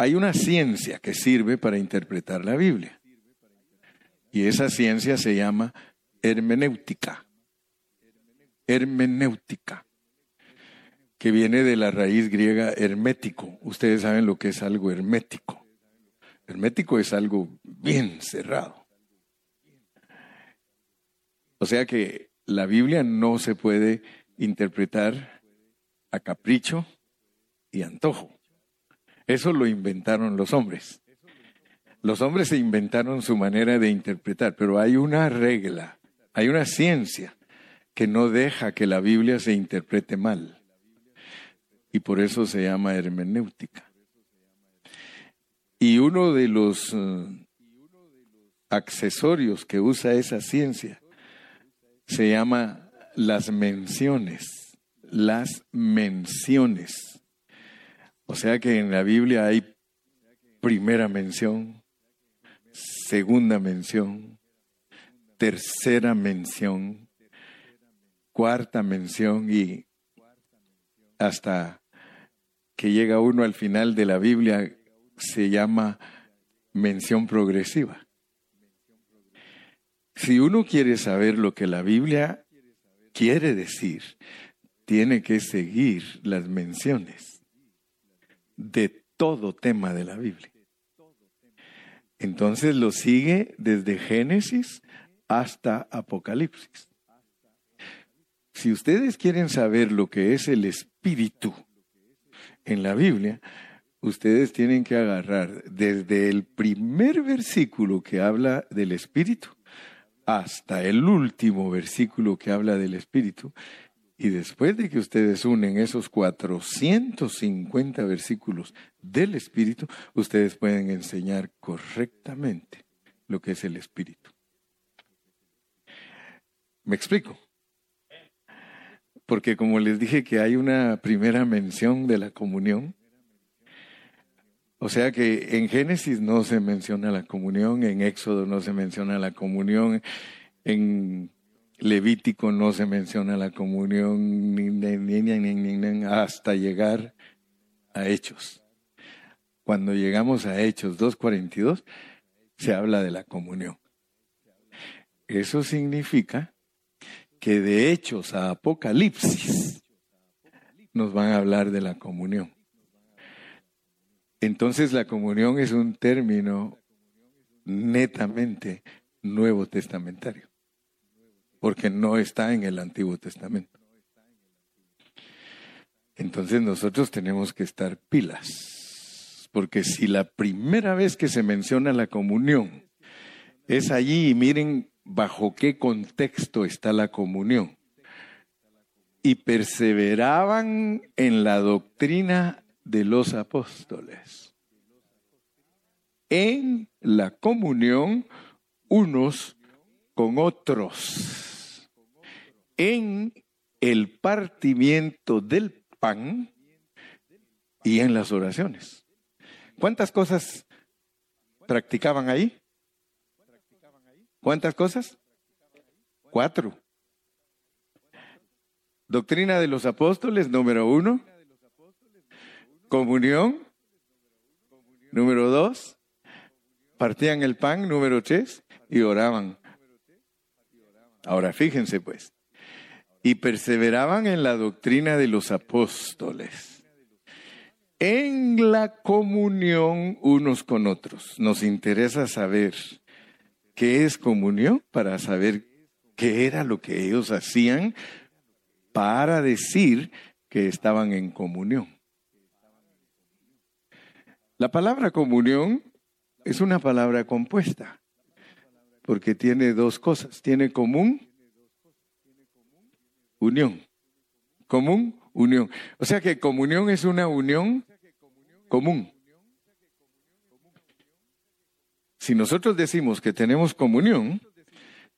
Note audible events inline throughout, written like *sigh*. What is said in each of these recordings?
hay una ciencia que sirve para interpretar la Biblia. Y esa ciencia se llama hermenéutica. Hermenéutica, que viene de la raíz griega hermético. Ustedes saben lo que es algo hermético. Hermético es algo bien cerrado. O sea que la Biblia no se puede interpretar a capricho y antojo. Eso lo inventaron los hombres. Los hombres se inventaron su manera de interpretar, pero hay una regla, hay una ciencia que no deja que la Biblia se interprete mal. Y por eso se llama hermenéutica. Y uno de los eh, accesorios que usa esa ciencia se llama las menciones, las menciones. O sea que en la Biblia hay primera mención, segunda mención, tercera mención, cuarta mención y hasta que llega uno al final de la Biblia se llama mención progresiva. Si uno quiere saber lo que la Biblia quiere decir, tiene que seguir las menciones de todo tema de la Biblia. Entonces lo sigue desde Génesis hasta Apocalipsis. Si ustedes quieren saber lo que es el espíritu en la Biblia, ustedes tienen que agarrar desde el primer versículo que habla del espíritu hasta el último versículo que habla del espíritu. Y después de que ustedes unen esos 450 versículos del Espíritu, ustedes pueden enseñar correctamente lo que es el Espíritu. ¿Me explico? Porque como les dije que hay una primera mención de la comunión, o sea que en Génesis no se menciona la comunión, en Éxodo no se menciona la comunión, en Levítico no se menciona la comunión hasta llegar a Hechos. Cuando llegamos a Hechos 2.42, se habla de la comunión. Eso significa que de Hechos a Apocalipsis nos van a hablar de la comunión. Entonces la comunión es un término netamente nuevo testamentario porque no está en el Antiguo Testamento. Entonces nosotros tenemos que estar pilas, porque si la primera vez que se menciona la comunión es allí y miren bajo qué contexto está la comunión, y perseveraban en la doctrina de los apóstoles, en la comunión unos con otros en el partimiento del pan y en las oraciones. ¿Cuántas cosas practicaban ahí? ¿Cuántas cosas? Cuatro. Doctrina de los apóstoles, número uno. Comunión, número dos. Partían el pan, número tres. Y oraban. Ahora fíjense pues y perseveraban en la doctrina de los apóstoles, en la comunión unos con otros. Nos interesa saber qué es comunión para saber qué era lo que ellos hacían para decir que estaban en comunión. La palabra comunión es una palabra compuesta, porque tiene dos cosas. Tiene común unión. Común, unión. O sea que comunión es una unión común. Si nosotros decimos que tenemos comunión,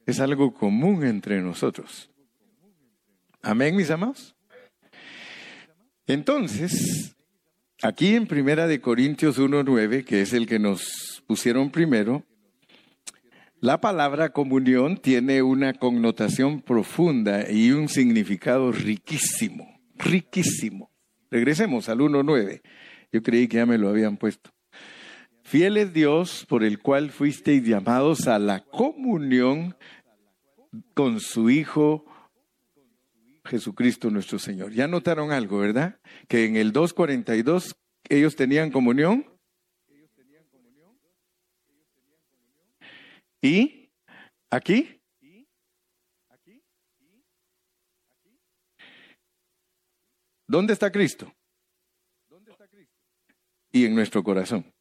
es algo común entre nosotros. Amén, mis amados. Entonces, aquí en Primera de Corintios 1.9, que es el que nos pusieron primero, la palabra comunión tiene una connotación profunda y un significado riquísimo, riquísimo. Regresemos al 1.9. Yo creí que ya me lo habían puesto. Fiel es Dios por el cual fuisteis llamados a la comunión con su Hijo Jesucristo nuestro Señor. Ya notaron algo, ¿verdad? Que en el 242 ellos tenían comunión. ¿Y aquí? ¿Dónde está Cristo? Y en nuestro corazón.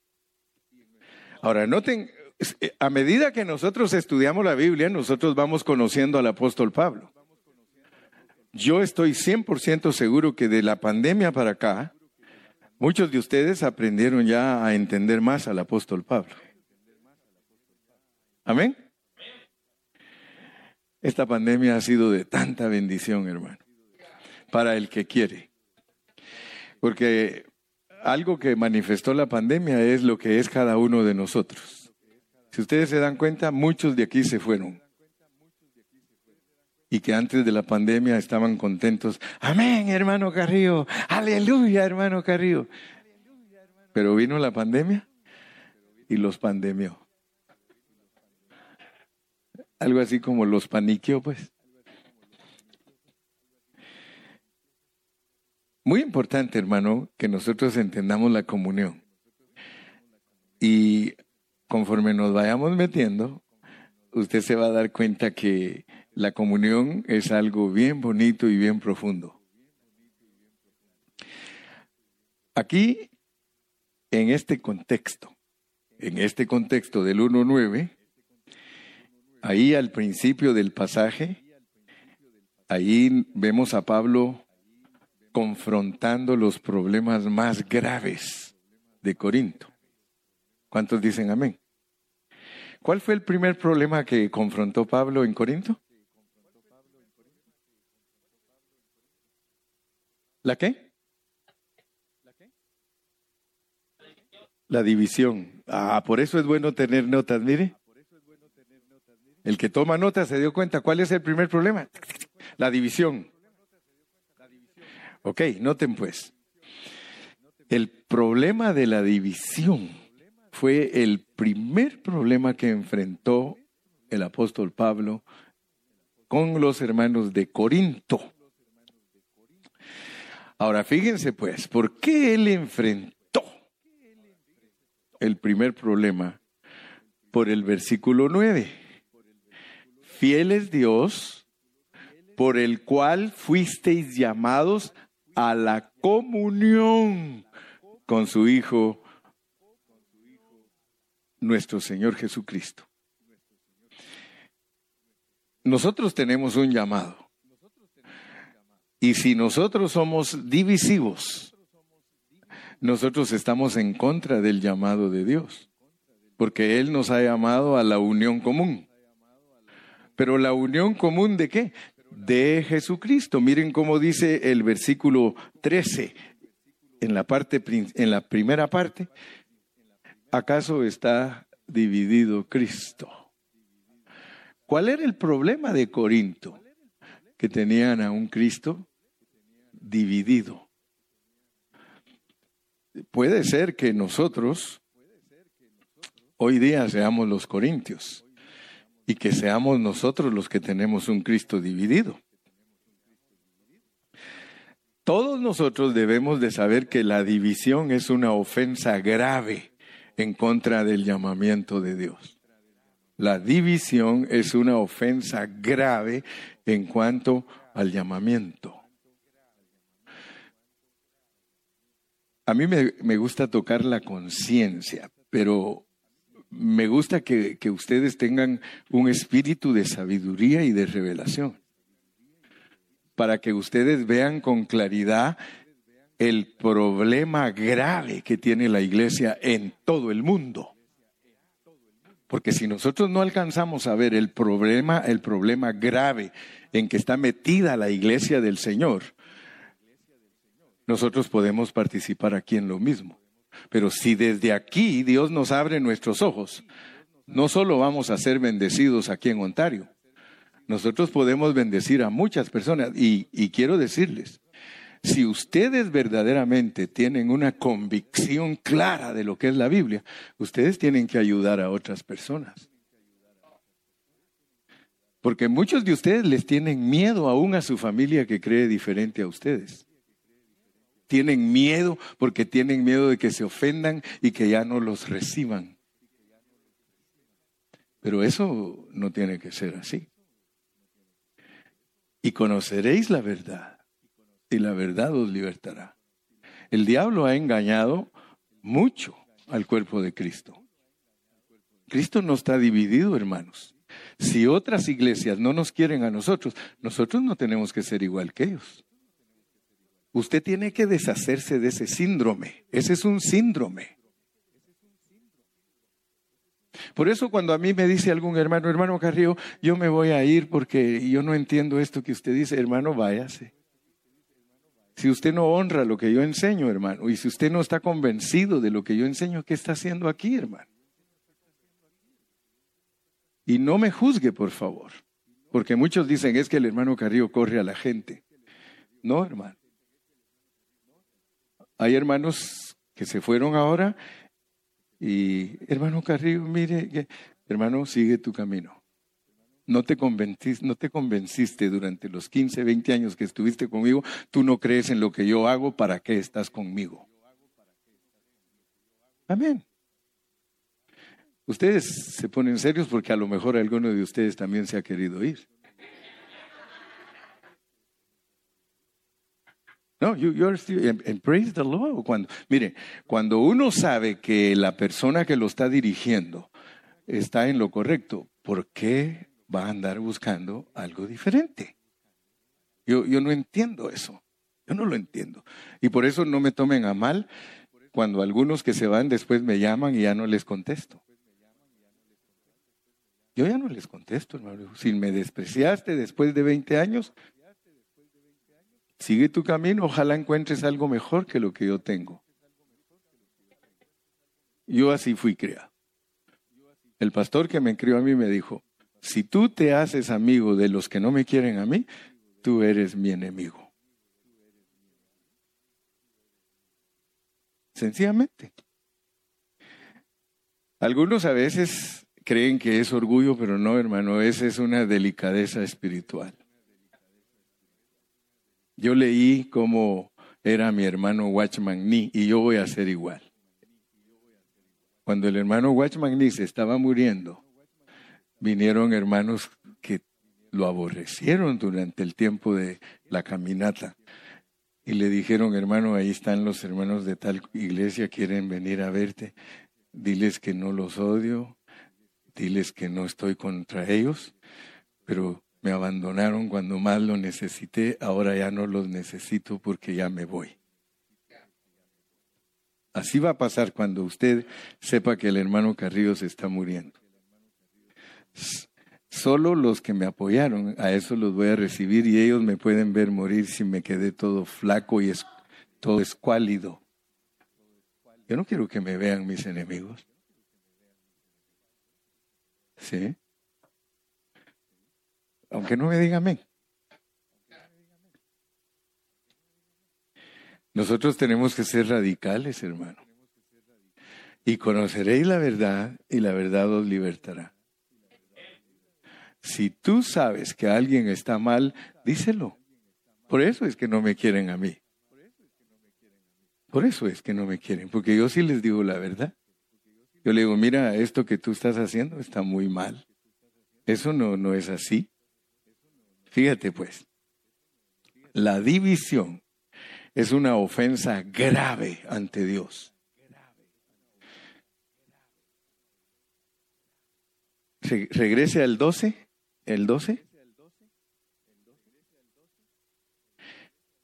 Ahora, noten, eh, a medida que nosotros estudiamos la Biblia, nosotros vamos conociendo al apóstol Pablo. Yo estoy 100% seguro que de la pandemia para acá, muchos de ustedes aprendieron ya a entender más al apóstol Pablo. Amén. Esta pandemia ha sido de tanta bendición, hermano, para el que quiere. Porque algo que manifestó la pandemia es lo que es cada uno de nosotros. Si ustedes se dan cuenta, muchos de aquí se fueron. Y que antes de la pandemia estaban contentos. Amén, hermano Carrillo. Aleluya, hermano Carrillo. Pero vino la pandemia y los pandemió. Algo así como los paniqueó, pues. Muy importante, hermano, que nosotros entendamos la comunión. Y conforme nos vayamos metiendo, usted se va a dar cuenta que la comunión es algo bien bonito y bien profundo. Aquí, en este contexto, en este contexto del 1.9, ahí al principio del pasaje, ahí vemos a Pablo confrontando los problemas más graves de Corinto. ¿Cuántos dicen amén? ¿Cuál fue el primer problema que confrontó Pablo en Corinto? ¿La qué? La división. Ah, por eso es bueno tener notas, mire. El que toma notas se dio cuenta cuál es el primer problema. La división. Ok, noten pues. El problema de la división fue el primer problema que enfrentó el apóstol Pablo con los hermanos de Corinto. Ahora fíjense pues, ¿por qué él enfrentó el primer problema? Por el versículo 9. Fiel es Dios, por el cual fuisteis llamados a la comunión con su Hijo, nuestro Señor Jesucristo. Nosotros tenemos un llamado. Y si nosotros somos divisivos, nosotros estamos en contra del llamado de Dios, porque Él nos ha llamado a la unión común. Pero la unión común de qué? de Jesucristo. Miren cómo dice el versículo 13 en la parte en la primera parte. ¿Acaso está dividido Cristo? ¿Cuál era el problema de Corinto? Que tenían a un Cristo dividido. Puede ser que nosotros hoy día seamos los corintios y que seamos nosotros los que tenemos un Cristo dividido. Todos nosotros debemos de saber que la división es una ofensa grave en contra del llamamiento de Dios. La división es una ofensa grave en cuanto al llamamiento. A mí me, me gusta tocar la conciencia, pero me gusta que, ustedes tengan un espíritu de sabiduría y de revelación, para que ustedes vean con claridad el problema grave que tiene la iglesia en todo el mundo. Porque si nosotros no alcanzamos a ver el problema, el problema grave en que está metida la iglesia del Señor, nosotros podemos participar aquí en lo mismo. Pero si desde aquí Dios nos abre nuestros ojos, no solo vamos a ser bendecidos aquí en Ontario, nosotros podemos bendecir a muchas personas. Y, quiero decirles, si ustedes verdaderamente tienen una convicción clara de lo que es la Biblia, ustedes tienen que ayudar a otras personas. Porque muchos de ustedes les tienen miedo aún a su familia que cree diferente a ustedes. Tienen miedo porque tienen miedo de que se ofendan y que ya no los reciban. Pero eso no tiene que ser así. Y conoceréis la verdad, y la verdad os libertará. El diablo ha engañado mucho al cuerpo de Cristo. Cristo no está dividido, hermanos. Si otras iglesias no nos quieren a nosotros, nosotros no tenemos que ser igual que ellos. Usted tiene que deshacerse de ese síndrome. Ese es un síndrome. Por eso cuando a mí me dice algún hermano, hermano Carrillo, yo me voy a ir porque yo no entiendo esto que usted dice, hermano, váyase. Si usted no honra lo que yo enseño, hermano, y si usted no está convencido de lo que yo enseño, ¿qué está haciendo aquí, hermano? Y no me juzgue, por favor, porque muchos dicen es que el hermano Carrillo corre a la gente. No, hermano. Hay hermanos que se fueron ahora y, hermano Carrillo, mire, hermano, sigue tu camino. No te, convenciste, no te convenciste durante los 15, 20 años que estuviste conmigo, tú no crees en lo que yo hago, ¿para qué estás conmigo? Amén. Ustedes se ponen serios porque a lo mejor alguno de ustedes también se ha querido ir. No, you, you're still, and, praise the Lord. Cuando, mire, cuando uno sabe que la persona que lo está dirigiendo está en lo correcto, ¿por qué va a andar buscando algo diferente? Yo, yo no entiendo eso. Yo no lo entiendo. Y por eso no me tomen a mal cuando algunos que se van después me llaman y ya no les contesto. Yo ya no les contesto, hermano. Si me despreciaste después de 20 años, Sigue tu camino, ojalá encuentres algo mejor que lo que yo tengo. Yo así fui criado. El pastor que me crió a mí me dijo, si tú te haces amigo de los que no me quieren a mí, tú eres mi enemigo. Sencillamente. Algunos a veces creen que es orgullo, pero no, hermano, esa es una delicadeza espiritual. Yo leí cómo era mi hermano Watchman Nee y yo voy a ser igual. Cuando el hermano Watchman Nee se estaba muriendo, vinieron hermanos que lo aborrecieron durante el tiempo de la caminata y le dijeron, hermano, ahí están los hermanos de tal iglesia, quieren venir a verte, diles que no los odio, diles que no estoy contra ellos, pero me abandonaron cuando más lo necesité, ahora ya no los necesito porque ya me voy. Así va a pasar cuando usted sepa que el hermano Carrillo se está muriendo. Solo los que me apoyaron, a eso los voy a recibir y ellos me pueden ver morir si me quedé todo flaco y es, todo escuálido. Yo no quiero que me vean mis enemigos. ¿Sí? Aunque no me diga. Nosotros tenemos que ser radicales, hermano. Y conoceréis la verdad y la verdad os libertará. Si tú sabes que alguien está mal, díselo. Por eso es que no me quieren a mí. Por eso es que no me quieren, porque yo sí les digo la verdad. Yo le digo, mira, esto que tú estás haciendo está muy mal. Eso no, no es así. Fíjate pues, la división es una ofensa grave ante Dios. Regrese al 12, el 12.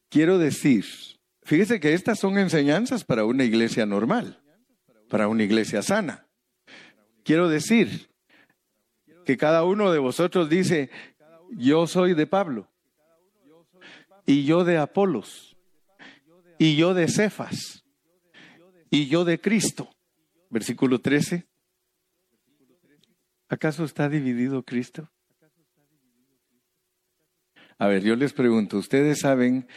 Quiero decir, fíjese que estas son enseñanzas para una iglesia normal, para una iglesia sana. Quiero decir que cada uno de vosotros dice, yo soy de Pablo, y yo de Apolos, y yo de Cefas, y yo de Cristo. Versículo 13. ¿Acaso está dividido Cristo? A ver, yo les pregunto, ¿ustedes saben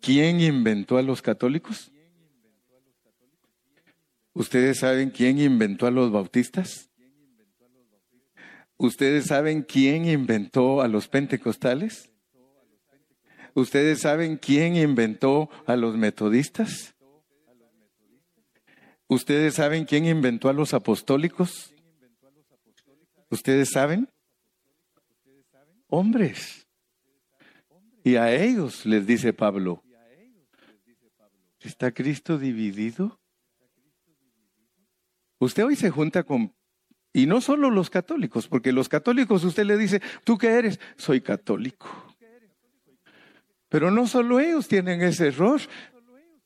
quién inventó a los católicos? ¿Ustedes saben quién inventó a los bautistas? ¿Ustedes saben quién inventó a los pentecostales? ¿Ustedes saben quién inventó a los metodistas? ¿Ustedes saben quién inventó a los apostólicos? ¿Ustedes saben? Hombres. Y a ellos les dice Pablo, ¿está Cristo dividido? Usted hoy se junta con, y no solo los católicos, porque los católicos usted le dice, ¿tú qué eres? Soy católico. Pero no solo ellos tienen ese error,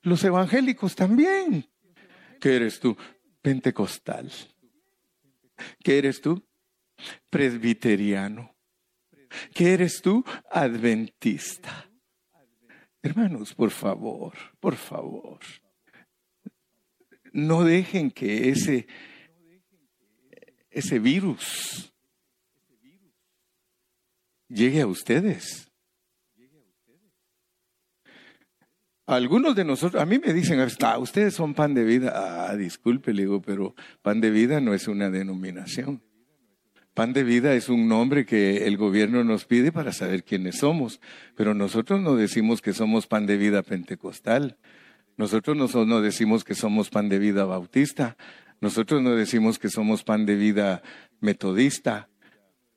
los evangélicos también. ¿Qué eres tú? Pentecostal. ¿Qué eres tú? Presbiteriano. ¿Qué eres tú? Adventista. Hermanos, por favor, por favor, no dejen que ese, ese virus llegue a ustedes. Algunos de nosotros, a mí me dicen, ah, ustedes son pan de vida. Ah, disculpe, le digo, pero pan de vida no es una denominación. Pan de vida es un nombre que el gobierno nos pide para saber quiénes somos, pero nosotros no decimos que somos pan de vida pentecostal, nosotros no, decimos que somos pan de vida bautista, nosotros no decimos que somos pan de vida metodista,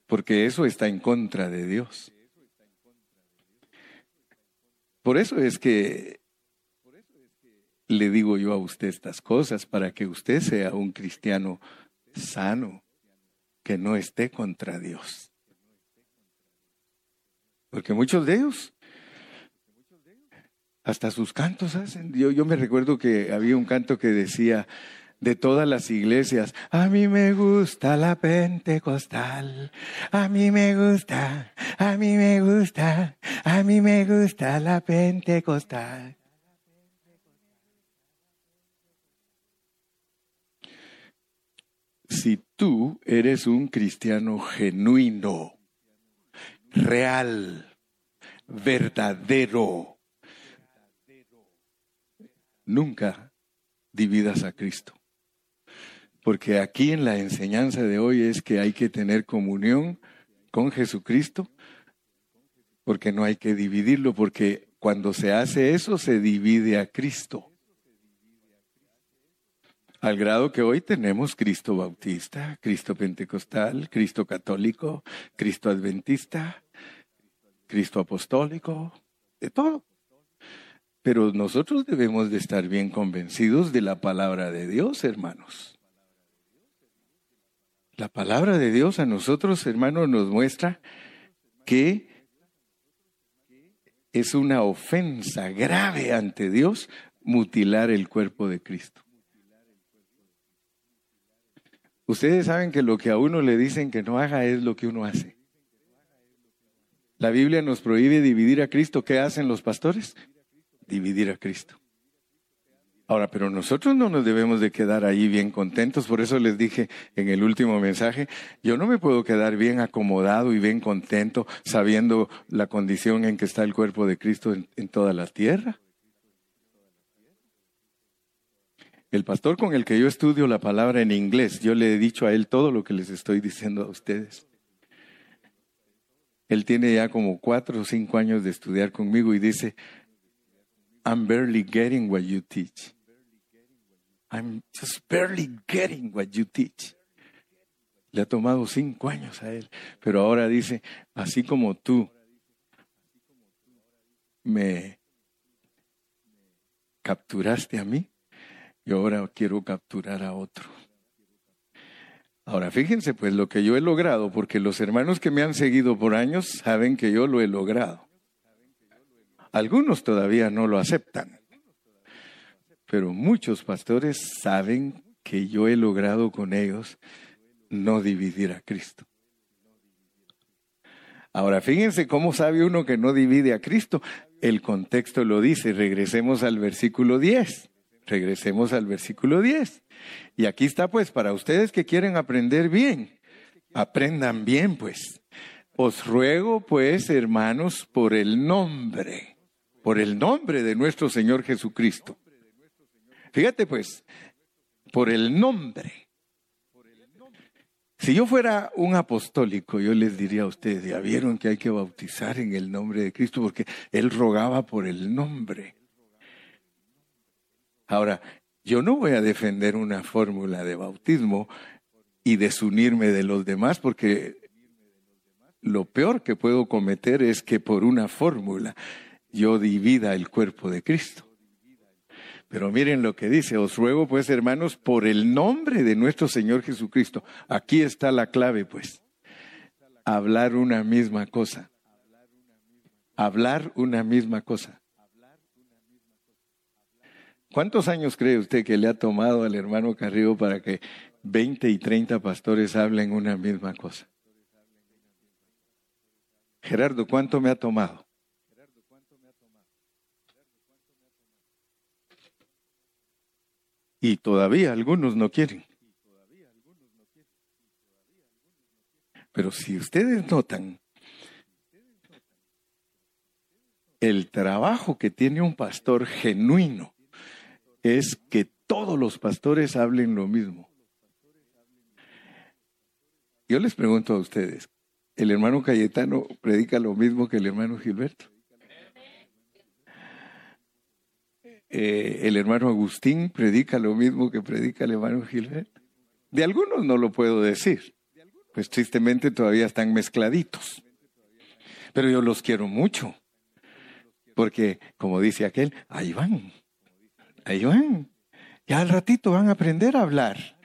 porque eso está en contra de Dios. Por eso es que le digo yo a usted estas cosas, para que usted sea un cristiano sano, que no esté contra Dios. Porque muchos de ellos hasta sus cantos hacen. Yo, me recuerdo que había un canto que decía, de todas las iglesias. A mí me gusta la pentecostal, a mí me gusta, a mí me gusta, a mí me gusta la pentecostal. Si tú eres un cristiano genuino, real, verdadero, nunca dividas a Cristo. Porque aquí en la enseñanza de hoy es que hay que tener comunión con Jesucristo, porque no hay que dividirlo, porque cuando se hace eso se divide a Cristo. Al grado que hoy tenemos Cristo bautista, Cristo pentecostal, Cristo católico, Cristo adventista, Cristo apostólico, de todo. Pero nosotros debemos de estar bien convencidos de la palabra de Dios, hermanos. La palabra de Dios a nosotros, hermanos, nos muestra que es una ofensa grave ante Dios mutilar el cuerpo de Cristo. Ustedes saben que lo que a uno le dicen que no haga es lo que uno hace. La Biblia nos prohíbe dividir a Cristo. ¿Qué hacen los pastores? dividir a Cristo. Ahora, pero nosotros no nos debemos de quedar ahí bien contentos, por eso les dije en el último mensaje, yo no me puedo quedar bien acomodado y bien contento sabiendo la condición en que está el cuerpo de Cristo en, en toda la tierra. El pastor con el que yo estudio la palabra en inglés, yo le he dicho a él todo lo que les estoy diciendo a ustedes. Él tiene ya como cuatro o cinco años de estudiar conmigo y dice, I'm barely getting what you teach. I'm just barely getting what you teach. Le ha tomado cinco años a él, pero ahora dice, así como tú me capturaste a mí, yo ahora quiero capturar a otro. Ahora fíjense pues lo que yo he logrado, porque los hermanos que me han seguido por años saben que yo lo he logrado. Algunos todavía no lo aceptan, pero muchos pastores saben que yo he logrado con ellos no dividir a Cristo. Ahora, fíjense cómo sabe uno que no divide a Cristo. El contexto lo dice. Regresemos al versículo 10. Regresemos al versículo 10. Y aquí está pues para ustedes que quieren aprender bien. Aprendan bien pues. Os ruego pues, hermanos, por el nombre por el nombre de nuestro Señor Jesucristo. Fíjate pues, por el nombre. Si yo fuera un apostólico, yo les diría a ustedes, ya vieron que hay que bautizar en el nombre de Cristo porque Él rogaba por el nombre. Ahora, yo no voy a defender una fórmula de bautismo y desunirme de los demás porque lo peor que puedo cometer es que por una fórmula yo divida el cuerpo de Cristo. Pero miren lo que dice, os ruego pues hermanos, por el nombre de nuestro Señor Jesucristo, aquí está la clave pues, hablar una misma cosa, hablar una misma cosa. ¿Cuántos años cree usted que le ha tomado al hermano Carrillo para que 20 y 30 pastores hablen una misma cosa? Gerardo, ¿cuánto me ha tomado? Y todavía algunos no quieren. Pero si ustedes notan el trabajo que tiene un pastor genuino, es que todos los pastores hablen lo mismo. Yo les pregunto a ustedes, ¿el hermano Cayetano predica lo mismo que el hermano Gilberto? Eh, ¿El hermano Agustín predica lo mismo que predica el hermano Gilberto? De algunos no lo puedo decir, pues tristemente todavía están mezcladitos. Pero yo los quiero mucho, porque como dice aquel, ahí van, Ahí van. Ya al ratito van a aprender a hablar.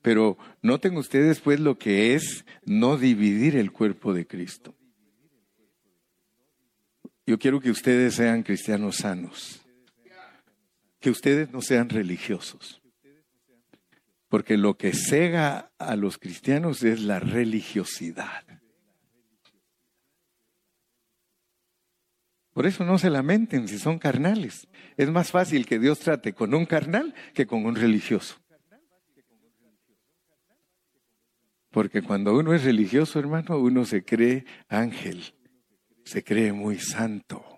Pero noten ustedes pues lo que es no dividir el cuerpo de Cristo. Yo quiero que ustedes sean cristianos sanos. Que ustedes no sean religiosos. Porque lo que cega a los cristianos es la religiosidad. Por eso no se lamenten si son carnales. Es más fácil que Dios trate con un carnal que con un religioso. Porque cuando uno es religioso, hermano, uno se cree ángel, se cree muy santo.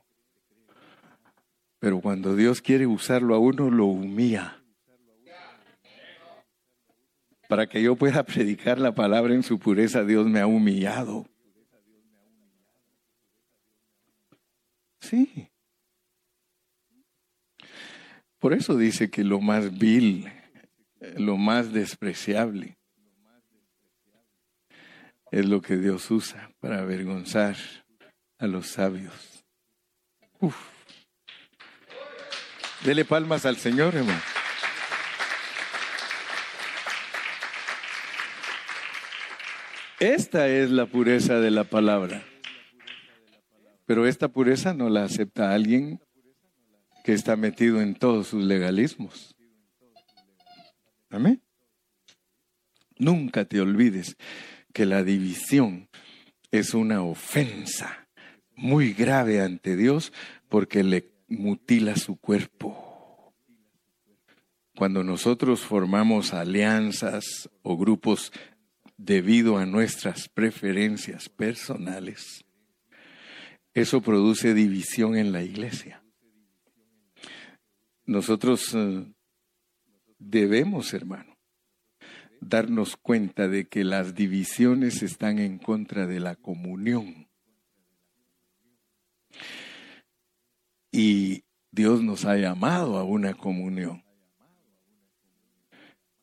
Pero cuando Dios quiere usarlo a uno, lo humilla. Para que yo pueda *laughs* predicar la palabra en su pureza, Dios me ha humillado. Sí. Por eso dice que lo más vil, lo más despreciable, es lo que Dios usa para avergonzar a los sabios. Uf. Dele palmas al Señor, hermano. Esta es la pureza de la palabra. Pero esta pureza no la acepta alguien que está metido en todos sus legalismos. Amén. Nunca te olvides que la división es una ofensa muy grave ante Dios porque le mutila su cuerpo. Cuando nosotros formamos alianzas o grupos debido a nuestras preferencias personales, eso produce división en la iglesia. Nosotros eh, debemos, hermano, darnos cuenta de que las divisiones están en contra de la comunión. Y Dios nos ha llamado a una comunión.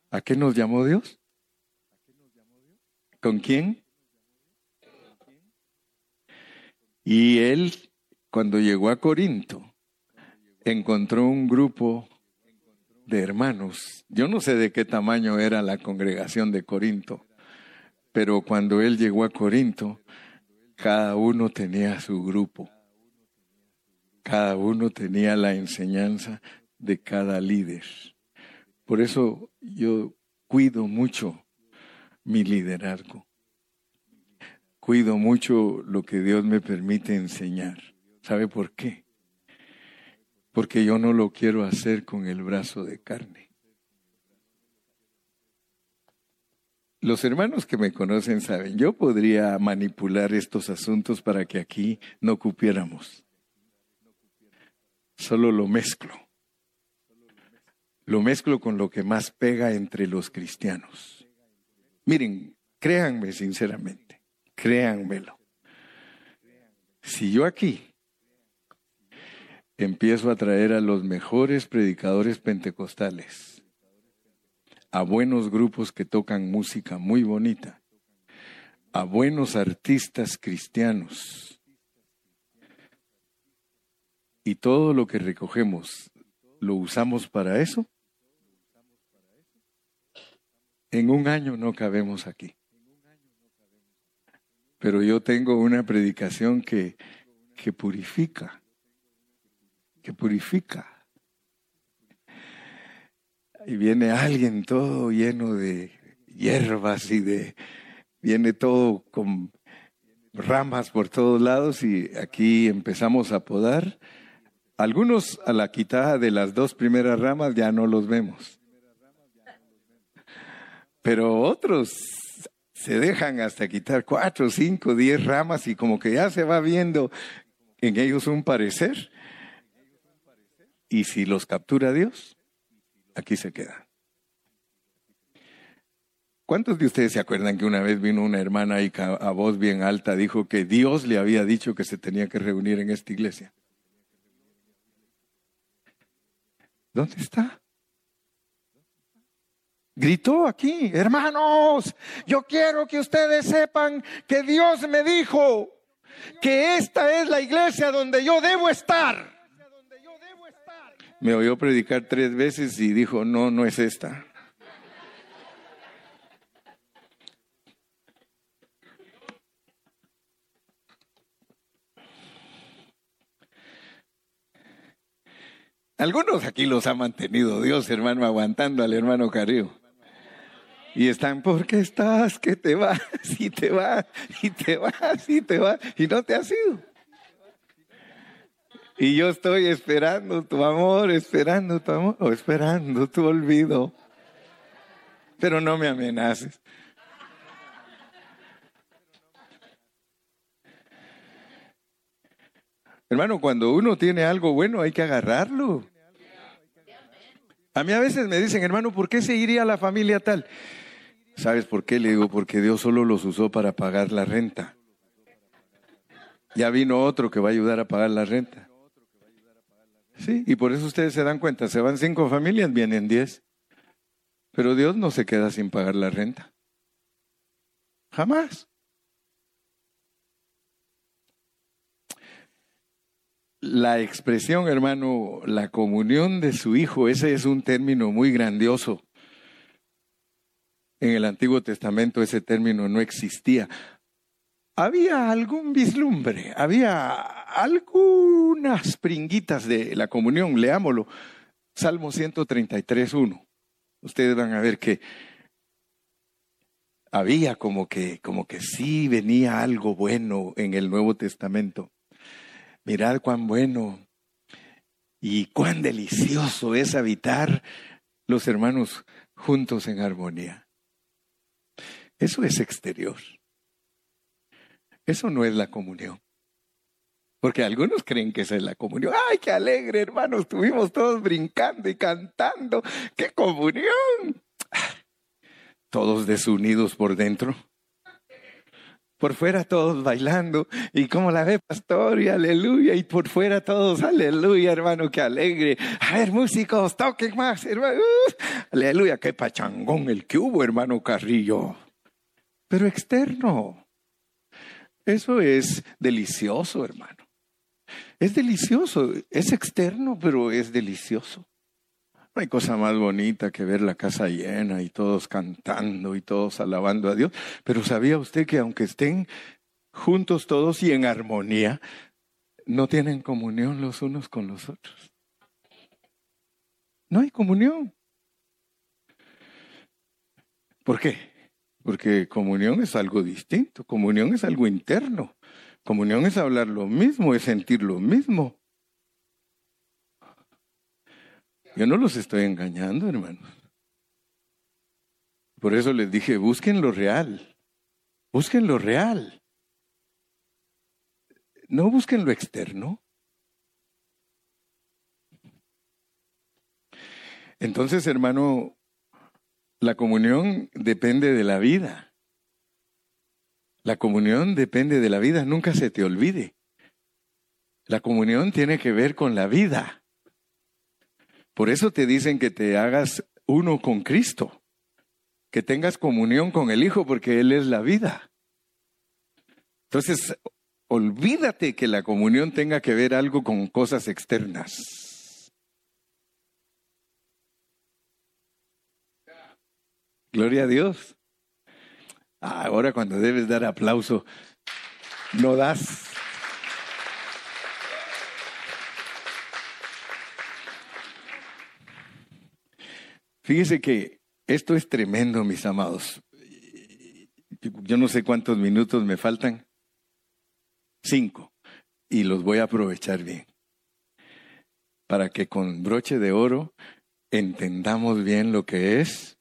¿A qué nos llamó Dios? ¿Con quién? Y él, cuando llegó a Corinto, encontró un grupo de hermanos. Yo no sé de qué tamaño era la congregación de Corinto, pero cuando él llegó a Corinto, cada uno tenía su grupo. Cada uno tenía la enseñanza de cada líder. Por eso yo cuido mucho mi liderazgo cuido mucho lo que Dios me permite enseñar. ¿Sabe por qué? Porque yo no lo quiero hacer con el brazo de carne. Los hermanos que me conocen saben, yo podría manipular estos asuntos para que aquí no cupiéramos. Solo lo mezclo. Lo mezclo con lo que más pega entre los cristianos. Miren, créanme sinceramente, créanmelo. Si yo aquí empiezo a traer a los mejores predicadores pentecostales, a buenos grupos que tocan música muy bonita, a buenos artistas cristianos, y todo lo que recogemos lo usamos para eso, en un año no cabemos aquí. Pero yo tengo una predicación que, que purifica, que purifica. Y viene alguien todo lleno de hierbas y de, viene todo con ramas por todos lados y aquí empezamos a podar. Algunos a la quitada de las dos primeras ramas ya no los vemos. Pero otros se dejan hasta quitar cuatro, cinco, diez ramas y como que ya se va viendo en ellos un parecer. Y si los captura Dios, aquí se quedan. ¿Cuántos de ustedes se acuerdan que una vez vino una hermana y a voz bien alta dijo que Dios le había dicho que se tenía que reunir en esta iglesia? ¿Dónde está? Gritó aquí, hermanos, yo quiero que ustedes sepan que Dios me dijo que esta es la iglesia donde yo debo estar. Me oyó predicar tres veces y dijo, no, no es esta. Algunos aquí los ha mantenido Dios, hermano, aguantando al hermano Carrillo. Y están, ¿por qué estás? Que te vas, *laughs* y te vas, y te vas, y te vas, y no te has ido. Y yo estoy esperando tu amor, esperando tu amor, o esperando tu olvido. Pero no me amenaces. Hermano, cuando uno tiene algo bueno hay que agarrarlo. A mí a veces me dicen, hermano, ¿por qué se iría la familia tal? ¿Sabes por qué? Le digo, porque Dios solo los usó para pagar la renta. Ya vino otro que va a ayudar a pagar la renta. Sí, y por eso ustedes se dan cuenta, se van cinco familias, vienen diez. Pero Dios no se queda sin pagar la renta. Jamás. La expresión, hermano, la comunión de su Hijo, ese es un término muy grandioso. En el Antiguo Testamento ese término no existía. Había algún vislumbre, había algunas pringuitas de la comunión, leámoslo. Salmo 133, 1. Ustedes van a ver que había como que, como que sí venía algo bueno en el Nuevo Testamento. Mirad cuán bueno y cuán delicioso es habitar los hermanos juntos en armonía. Eso es exterior. Eso no es la comunión. Porque algunos creen que esa es la comunión. ¡Ay, qué alegre, hermanos! Estuvimos todos brincando y cantando. ¡Qué comunión! Todos desunidos por dentro por fuera todos bailando, y como la ve pastor, y aleluya, y por fuera todos, aleluya, hermano, qué alegre. A ver, músicos, toquen más, hermano. Uh, aleluya, qué pachangón el que hubo, hermano Carrillo. Pero externo. Eso es delicioso, hermano. Es delicioso, es externo, pero es delicioso. No hay cosa más bonita que ver la casa llena y todos cantando y todos alabando a Dios. Pero ¿sabía usted que aunque estén juntos todos y en armonía, no tienen comunión los unos con los otros? No hay comunión. ¿Por qué? Porque comunión es algo distinto, comunión es algo interno, comunión es hablar lo mismo, es sentir lo mismo. Yo no los estoy engañando, hermanos. Por eso les dije, busquen lo real. Busquen lo real. No busquen lo externo. Entonces, hermano, la comunión depende de la vida. La comunión depende de la vida, nunca se te olvide. La comunión tiene que ver con la vida. Por eso te dicen que te hagas uno con Cristo, que tengas comunión con el Hijo, porque Él es la vida. Entonces, olvídate que la comunión tenga que ver algo con cosas externas. Gloria a Dios. Ahora cuando debes dar aplauso, no das. Fíjese que esto es tremendo, mis amados. Yo no sé cuántos minutos me faltan. Cinco. Y los voy a aprovechar bien. Para que con broche de oro entendamos bien lo que es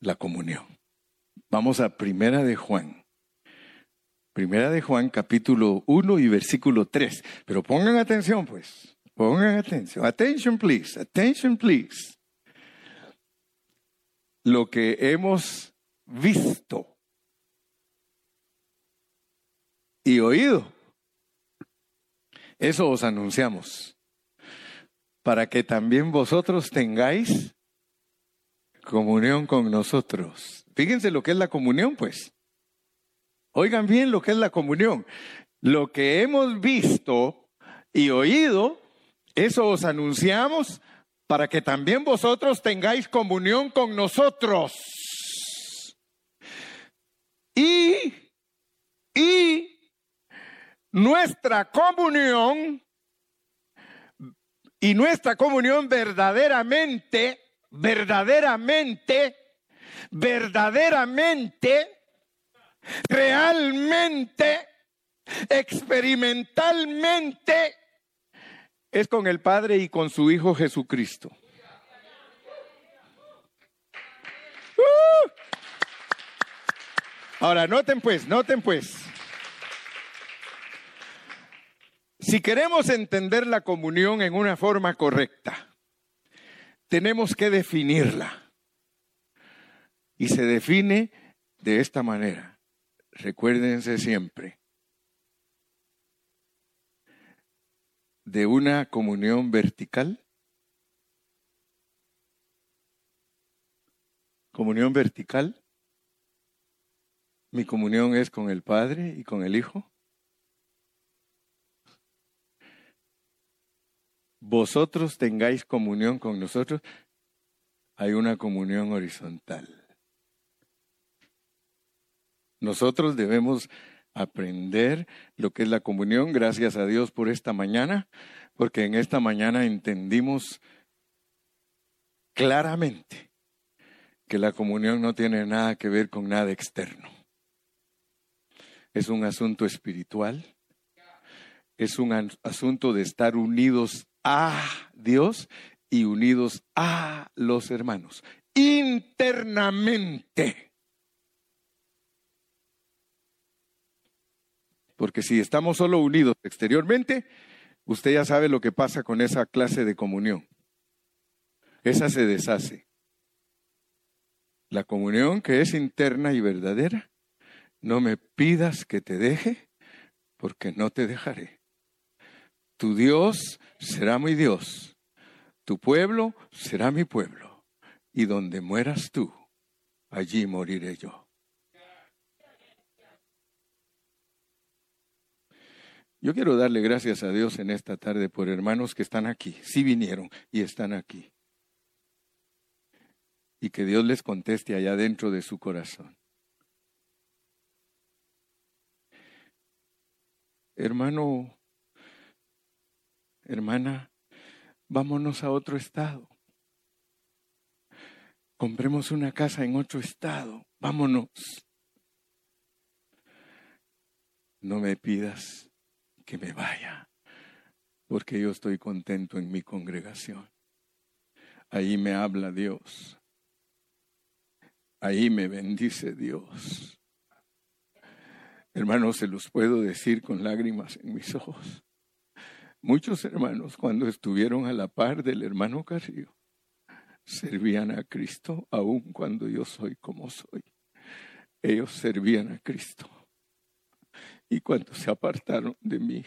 la comunión. Vamos a Primera de Juan. Primera de Juan, capítulo 1 y versículo 3. Pero pongan atención, pues. Pongan atención. Attention, please. Attention, please. Lo que hemos visto y oído, eso os anunciamos, para que también vosotros tengáis comunión con nosotros. Fíjense lo que es la comunión, pues. Oigan bien lo que es la comunión. Lo que hemos visto y oído, eso os anunciamos para que también vosotros tengáis comunión con nosotros. Y, y nuestra comunión, y nuestra comunión verdaderamente, verdaderamente verdaderamente, realmente, experimentalmente, es con el Padre y con su Hijo Jesucristo. Uh. Ahora, noten pues, noten pues. Si queremos entender la comunión en una forma correcta, tenemos que definirla. Y se define de esta manera. Recuérdense siempre de una comunión vertical. Comunión vertical. Mi comunión es con el Padre y con el Hijo. Vosotros tengáis comunión con nosotros. Hay una comunión horizontal. Nosotros debemos aprender lo que es la comunión. Gracias a Dios por esta mañana, porque en esta mañana entendimos claramente que la comunión no tiene nada que ver con nada externo. Es un asunto espiritual, es un asunto de estar unidos a Dios y unidos a los hermanos internamente. Porque si estamos solo unidos exteriormente, usted ya sabe lo que pasa con esa clase de comunión. Esa se deshace. La comunión que es interna y verdadera, no me pidas que te deje, porque no te dejaré. Tu Dios será mi Dios, tu pueblo será mi pueblo, y donde mueras tú, allí moriré yo. Yo quiero darle gracias a Dios en esta tarde por hermanos que están aquí, sí vinieron y están aquí. Y que Dios les conteste allá dentro de su corazón. Hermano, hermana, vámonos a otro estado. Compremos una casa en otro estado. Vámonos. No me pidas que me vaya, porque yo estoy contento en mi congregación. Ahí me habla Dios. Ahí me bendice Dios. Hermanos, se los puedo decir con lágrimas en mis ojos. Muchos hermanos, cuando estuvieron a la par del hermano Carrillo, servían a Cristo aun cuando yo soy como soy. Ellos servían a Cristo. Y cuando se apartaron de mí,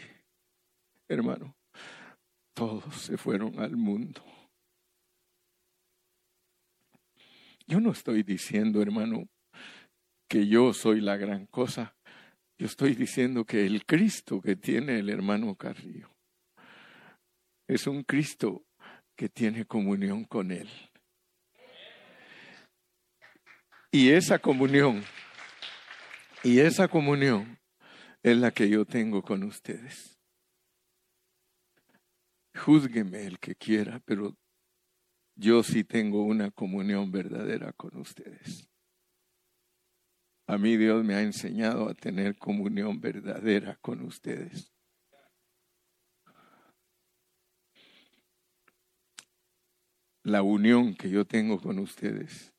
hermano, todos se fueron al mundo. Yo no estoy diciendo, hermano, que yo soy la gran cosa. Yo estoy diciendo que el Cristo que tiene el hermano Carrillo es un Cristo que tiene comunión con Él. Y esa comunión, y esa comunión es la que yo tengo con ustedes. Júzgueme el que quiera, pero yo sí tengo una comunión verdadera con ustedes. A mí Dios me ha enseñado a tener comunión verdadera con ustedes. La unión que yo tengo con ustedes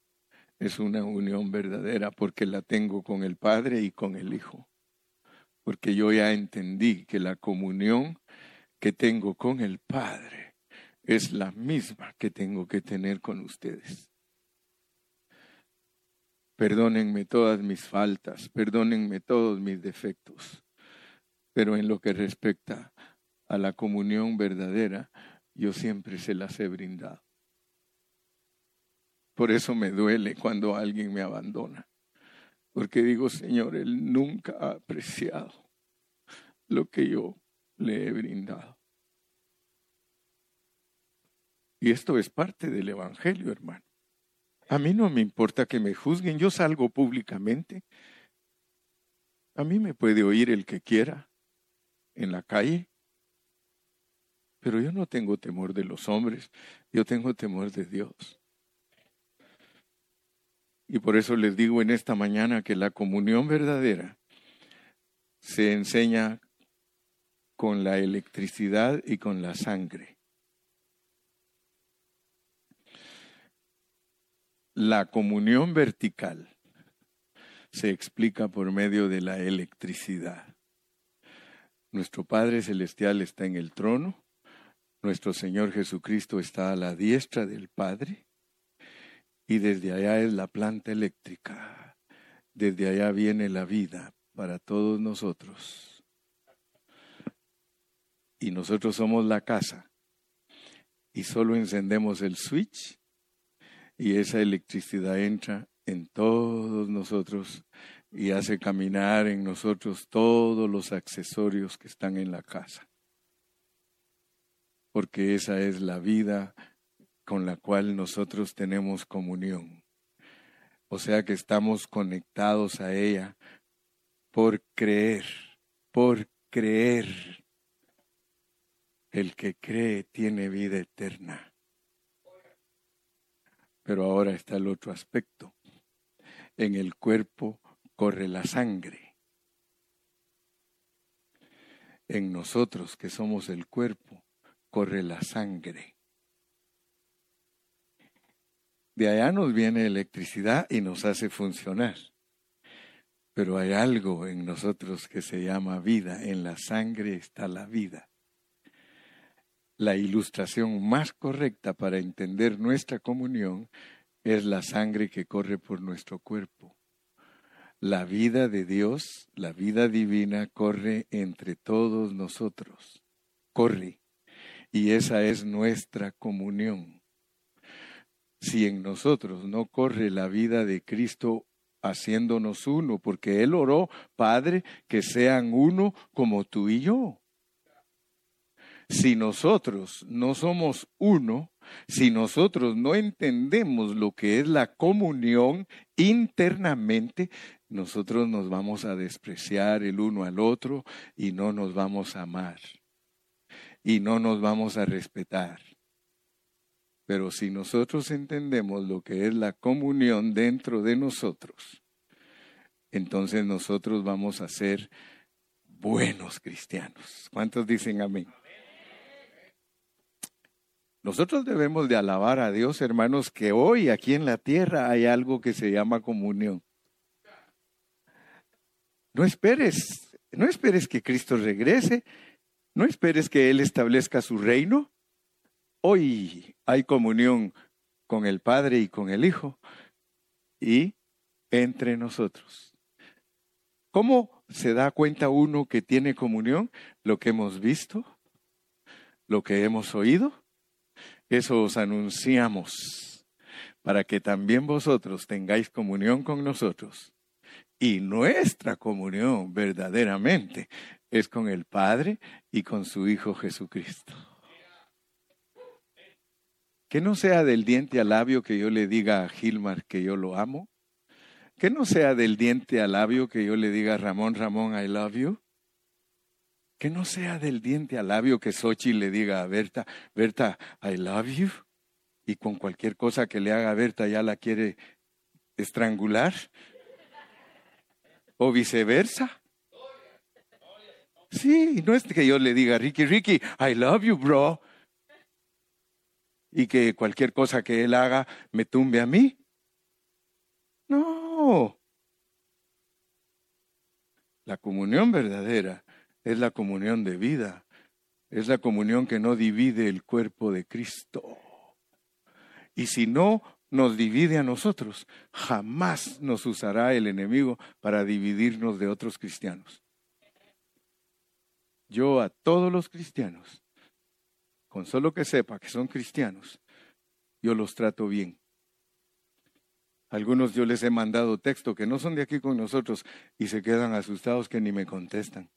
es una unión verdadera porque la tengo con el Padre y con el Hijo. Porque yo ya entendí que la comunión que tengo con el Padre es la misma que tengo que tener con ustedes. Perdónenme todas mis faltas, perdónenme todos mis defectos, pero en lo que respecta a la comunión verdadera, yo siempre se las he brindado. Por eso me duele cuando alguien me abandona, porque digo, Señor, Él nunca ha apreciado lo que yo le he brindado. Y esto es parte del Evangelio, hermano. A mí no me importa que me juzguen, yo salgo públicamente. A mí me puede oír el que quiera en la calle, pero yo no tengo temor de los hombres, yo tengo temor de Dios. Y por eso les digo en esta mañana que la comunión verdadera se enseña con la electricidad y con la sangre. La comunión vertical se explica por medio de la electricidad. Nuestro Padre Celestial está en el trono, nuestro Señor Jesucristo está a la diestra del Padre y desde allá es la planta eléctrica, desde allá viene la vida para todos nosotros. Y nosotros somos la casa y solo encendemos el switch y esa electricidad entra en todos nosotros y hace caminar en nosotros todos los accesorios que están en la casa. Porque esa es la vida con la cual nosotros tenemos comunión. O sea que estamos conectados a ella por creer, por creer. El que cree tiene vida eterna. Pero ahora está el otro aspecto. En el cuerpo corre la sangre. En nosotros que somos el cuerpo corre la sangre. De allá nos viene electricidad y nos hace funcionar. Pero hay algo en nosotros que se llama vida. En la sangre está la vida la ilustración más correcta para entender nuestra comunión es la sangre que corre por nuestro cuerpo. La vida de Dios, la vida divina, corre entre todos nosotros. Corre. Y esa es nuestra comunión. Si en nosotros no corre la vida de Cristo haciéndonos uno, porque Él oró, Padre, que sean uno como tú y yo si nosotros no somos uno, si nosotros no entendemos lo que es la comunión internamente, nosotros nos vamos a despreciar el uno al otro y no nos vamos a amar y no nos vamos a respetar. Pero si nosotros entendemos lo que es la comunión dentro de nosotros, entonces nosotros vamos a ser buenos cristianos. ¿Cuántos dicen amén? Nosotros debemos de alabar a Dios, hermanos, que hoy aquí en la tierra hay algo que se llama comunión. No esperes, no esperes que Cristo regrese, no esperes que Él establezca su reino. Hoy hay comunión con el Padre y con el Hijo y entre nosotros. ¿Cómo se da cuenta uno que tiene comunión? Lo que hemos visto, lo que hemos oído, eso os anunciamos para que también vosotros tengáis comunión con nosotros. Y nuestra comunión verdaderamente es con el Padre y con su Hijo Jesucristo. Que no sea del diente al labio que yo le diga a Gilmar que yo lo amo. Que no sea del diente al labio que yo le diga a Ramón, Ramón, I love you. Que no sea del diente al labio que Sochi le diga a Berta, Berta, I love you. Y con cualquier cosa que le haga a Berta ya la quiere estrangular. O viceversa. Sí, no es que yo le diga Ricky, Ricky, I love you, bro y que cualquier cosa que Él haga me tumbe a mí. No. La comunión verdadera es la comunión de vida, es la comunión que no divide el cuerpo de Cristo. Y si no nos divide a nosotros, jamás nos usará el enemigo para dividirnos de otros cristianos. Yo a todos los cristianos con solo que sepa que son cristianos, yo los trato bien. Algunos yo les he mandado texto que no son de aquí con nosotros y se quedan asustados que ni me contestan.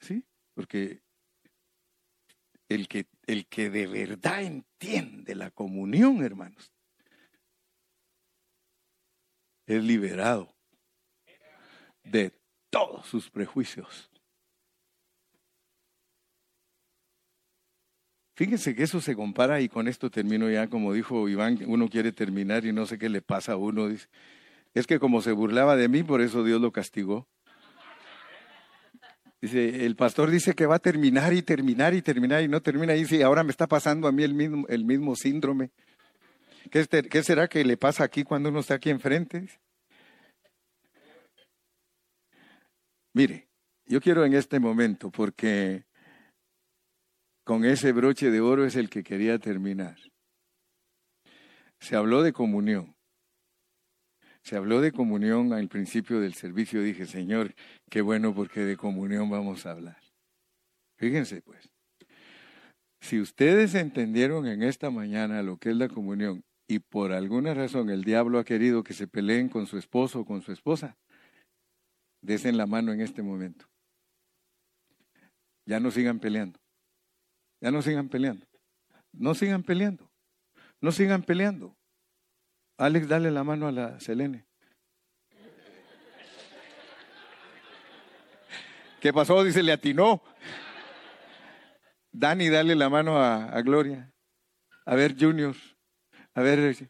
¿Sí? Porque el que, el que de verdad entiende la comunión, hermanos, es liberado de todos sus prejuicios. Fíjense que eso se compara y con esto termino ya, como dijo Iván, uno quiere terminar y no sé qué le pasa a uno. Es que como se burlaba de mí, por eso Dios lo castigó. Dice, el pastor dice que va a terminar y terminar y terminar y no termina. Y dice, ahora me está pasando a mí el mismo, el mismo síndrome. ¿Qué, ¿Qué será que le pasa aquí cuando uno está aquí enfrente? Mire, yo quiero en este momento, porque con ese broche de oro es el que quería terminar. Se habló de comunión. Se habló de comunión al principio del servicio. Dije, Señor, qué bueno porque de comunión vamos a hablar. Fíjense pues, si ustedes entendieron en esta mañana lo que es la comunión y por alguna razón el diablo ha querido que se peleen con su esposo o con su esposa, desen la mano en este momento. Ya no sigan peleando. Ya no sigan peleando. No sigan peleando. No sigan peleando. Alex, dale la mano a la Selene. ¿Qué pasó? Dice, le atinó. Dani, dale la mano a, Gloria. A ver, Junior. A ver,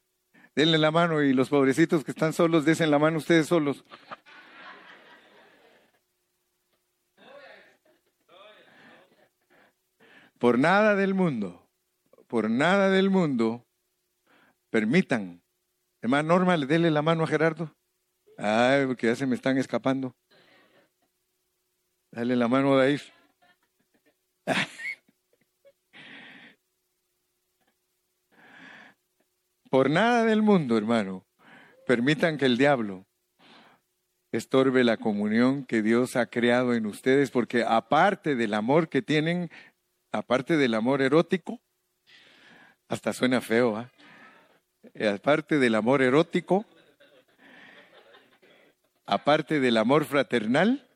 denle la mano y los pobrecitos que están solos, desen la mano ustedes solos. Por nada del mundo, por nada del mundo, permitan. Hermano Norma, le la mano a Gerardo. Ay, porque ya se me están escapando. Dale la mano a Dair. *laughs* Por nada del mundo, hermano, permitan que el diablo estorbe la comunión que Dios ha creado en ustedes, porque aparte del amor que tienen aparte del amor erótico, hasta suena feo, ¿ah? aparte del amor erótico, aparte del amor fraternal,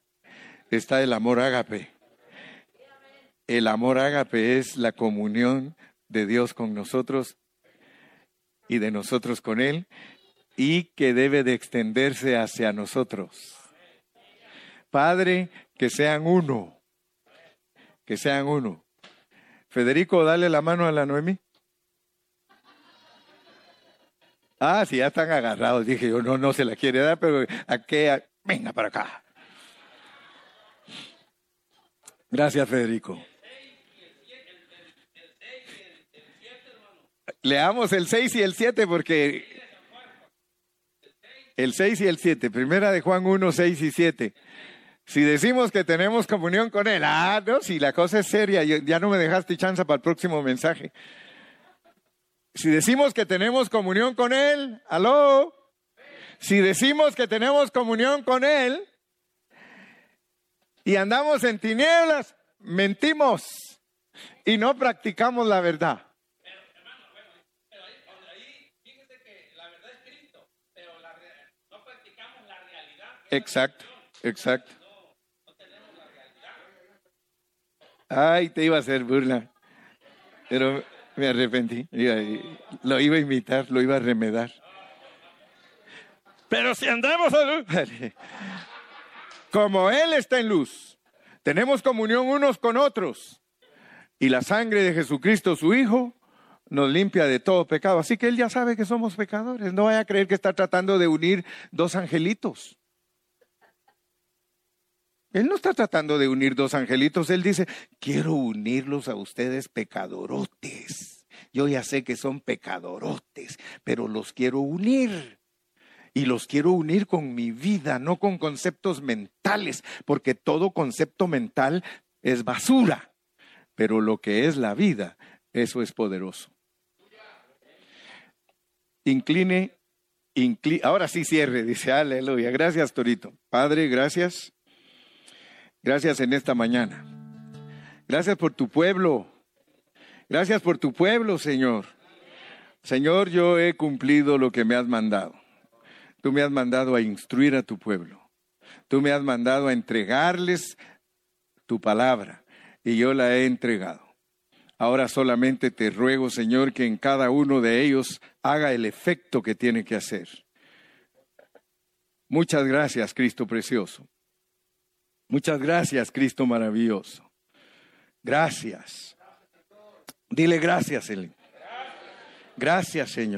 está el amor ágape. El amor ágape es la comunión de Dios con nosotros y de nosotros con Él y que debe de extenderse hacia nosotros. Padre, que sean uno, que sean uno. Federico, dale la mano a la Noemi. Ah, sí, ya están agarrados. Dije yo, no, no se la quiere dar, pero ¿a qué? Venga para acá. Gracias, Federico. Leamos el 6 y el 7 porque el 6 y el 7, primera de Juan 1, 6 y 7. Si decimos que tenemos comunión con Él, ah, no, si la cosa es seria, ya no me dejaste chance para el próximo mensaje. Si decimos que tenemos comunión con Él, aló. Si decimos que tenemos comunión con Él y andamos en tinieblas, mentimos y no practicamos la verdad. Exacto, exacto. Ay, te iba a hacer burla, pero me arrepentí. Lo iba a imitar, lo iba a remedar. Pero si andamos a luz, como Él está en luz, tenemos comunión unos con otros. Y la sangre de Jesucristo, su Hijo, nos limpia de todo pecado. Así que Él ya sabe que somos pecadores. No vaya a creer que está tratando de unir dos angelitos. Él no está tratando de unir dos angelitos, él dice, quiero unirlos a ustedes pecadorotes. Yo ya sé que son pecadorotes, pero los quiero unir. Y los quiero unir con mi vida, no con conceptos mentales, porque todo concepto mental es basura. Pero lo que es la vida, eso es poderoso. Incline, incline ahora sí cierre, dice, aleluya. Gracias, Torito. Padre, gracias Gracias en esta mañana. Gracias por tu pueblo. Gracias por tu pueblo, Señor. Señor, yo he cumplido lo que me has mandado. Tú me has mandado a instruir a tu pueblo. Tú me has mandado a entregarles tu palabra y yo la he entregado. Ahora solamente te ruego, Señor, que en cada uno de ellos haga el efecto que tiene que hacer. Muchas gracias, Cristo precioso. Muchas gracias, Cristo maravilloso. Gracias. Dile gracias, Eli. Gracias, Señor.